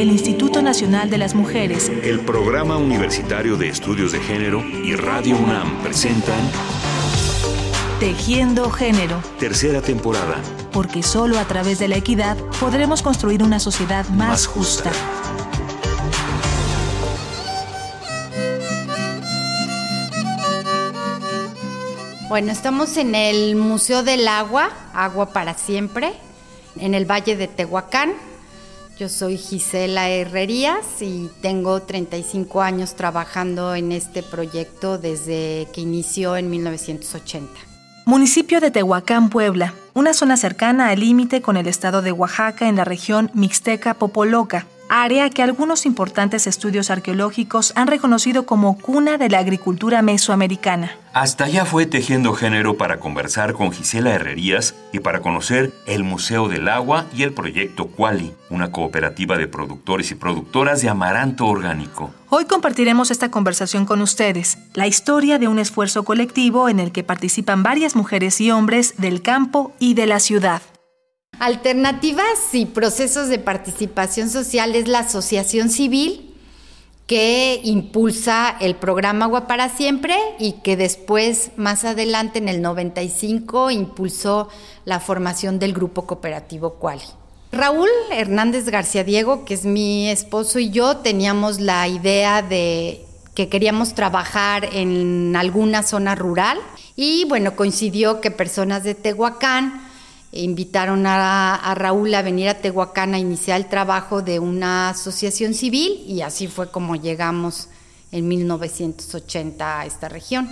el Instituto Nacional de las Mujeres, el Programa Universitario de Estudios de Género y Radio UNAM presentan Tejiendo Género, tercera temporada, porque solo a través de la equidad podremos construir una sociedad más, Más justa. justa. Bueno, estamos en el Museo del Agua, Agua para Siempre, en el Valle de Tehuacán. Yo soy Gisela Herrerías y tengo 35 años trabajando en este proyecto desde que inició en 1980. Municipio de Tehuacán, Puebla, una zona cercana al límite con el estado de Oaxaca en la región Mixteca-Popoloca, área que algunos importantes estudios arqueológicos han reconocido como cuna de la agricultura mesoamericana. Hasta allá fue Tejiendo Género para conversar con Gisela Herrerías y para conocer el Museo del Agua y el proyecto Quali, una cooperativa de productores y productoras de amaranto orgánico. Hoy compartiremos esta conversación con ustedes, la historia de un esfuerzo colectivo en el que participan varias mujeres y hombres del campo y de la ciudad. Alternativas y procesos de participación social es la asociación civil que impulsa el programa Agua para Siempre y que después, más adelante, en el 95, impulsó la formación del grupo cooperativo Quali. Raúl Hernández García Diego, que es mi esposo, y yo teníamos la idea de que queríamos trabajar en alguna zona rural y bueno, coincidió que personas de Tehuacán invitaron a, Raúl a venir a Tehuacán a iniciar el trabajo de una asociación civil y así fue como llegamos en 1980 a esta región.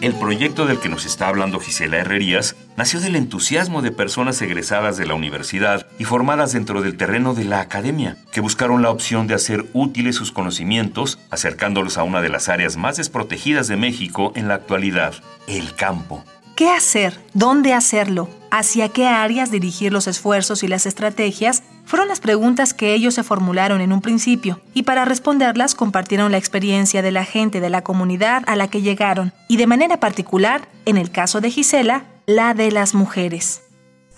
El proyecto del que nos está hablando Gisela Herrerías nació del entusiasmo de personas egresadas de la universidad y formadas dentro del terreno de la academia, que buscaron la opción de hacer útiles sus conocimientos, acercándolos a una de las áreas más desprotegidas de México en la actualidad, el campo. ¿Qué hacer? ¿Dónde hacerlo? ¿Hacia qué áreas dirigir los esfuerzos y las estrategias? Fueron las preguntas que ellos se formularon en un principio, y para responderlas compartieron la experiencia de la gente de la comunidad a la que llegaron, y de manera particular, en el caso de Gisela, la de las mujeres.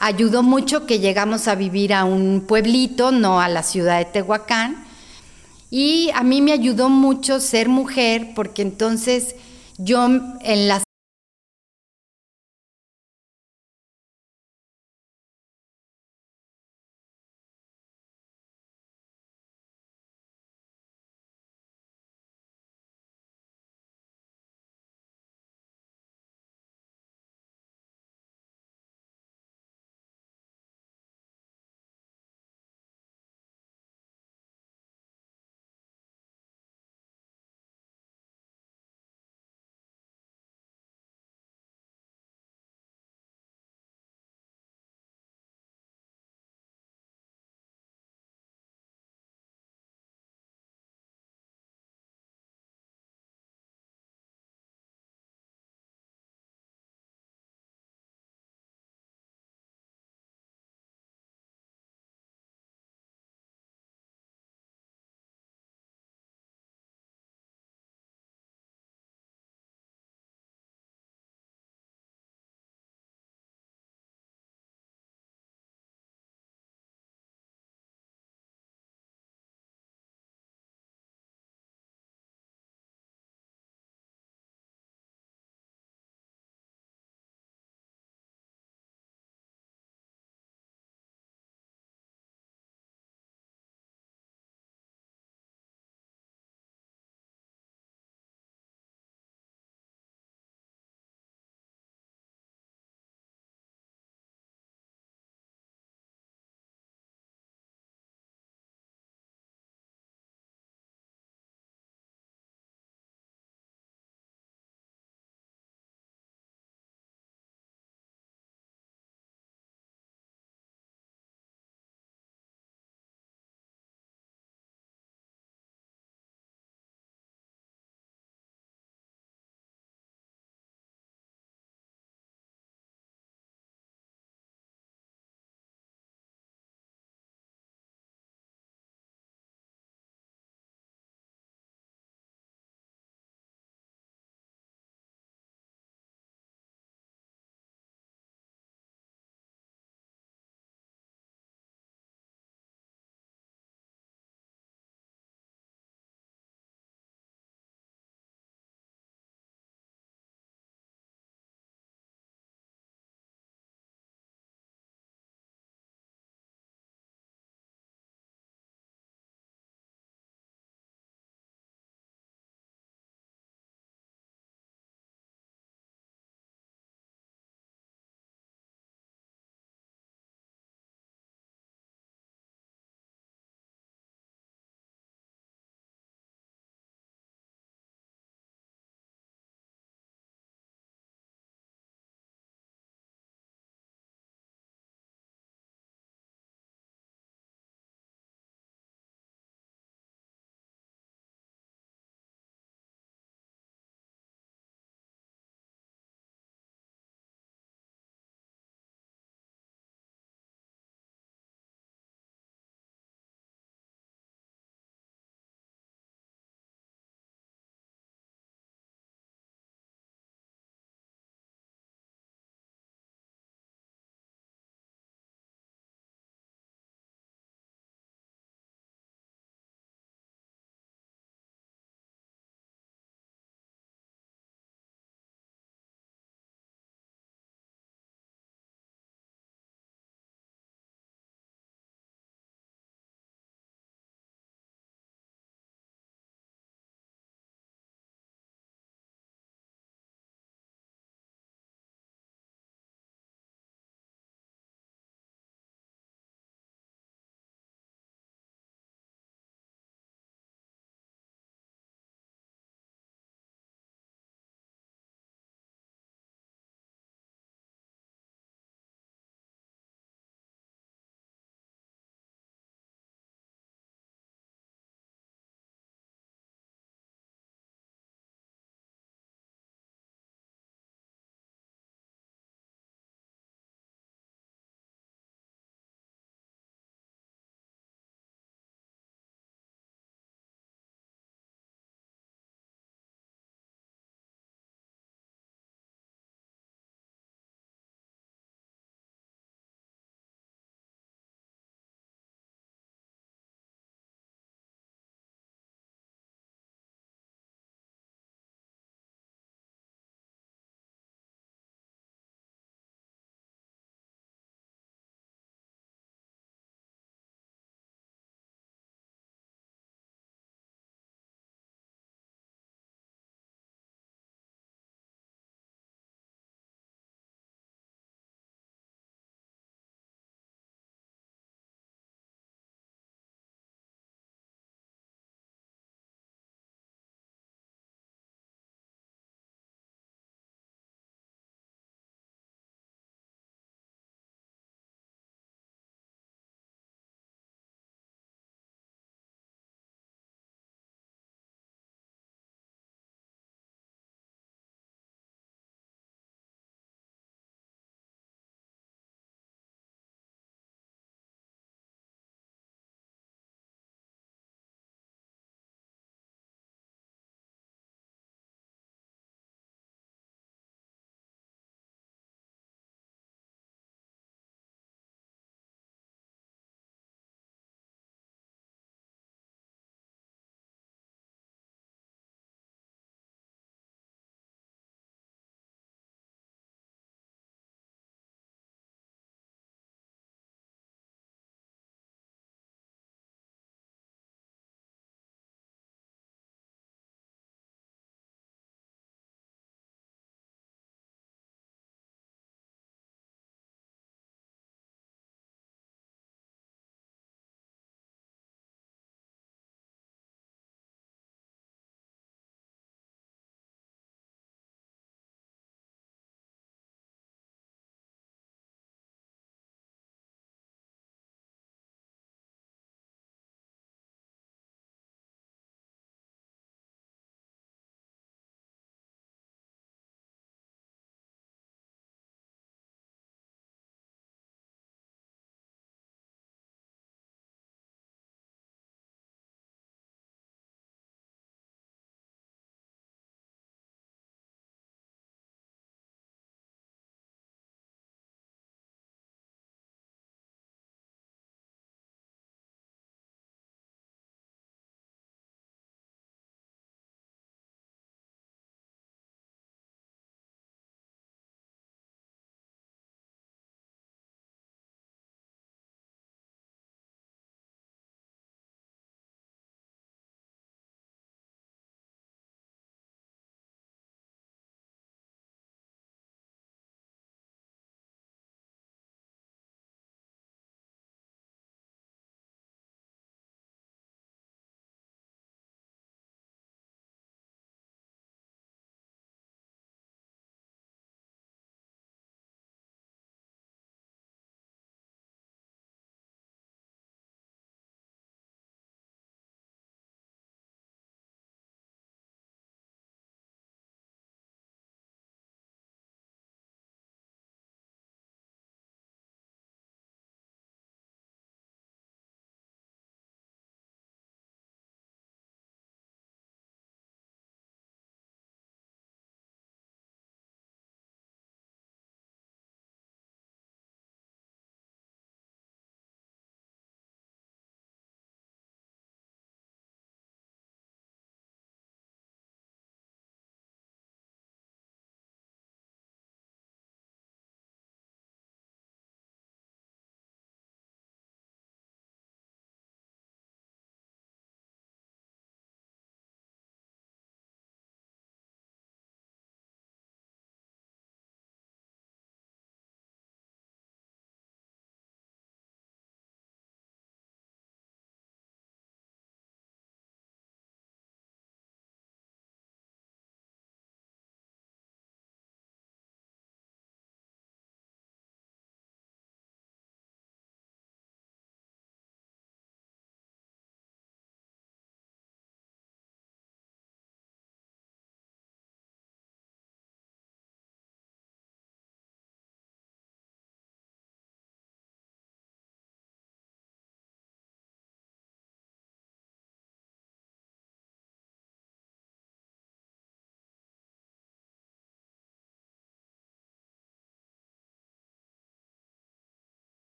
Ayudó mucho que llegamos a vivir a un pueblito, no a la ciudad de Tehuacán, y a mí me ayudó mucho ser mujer, porque entonces yo en las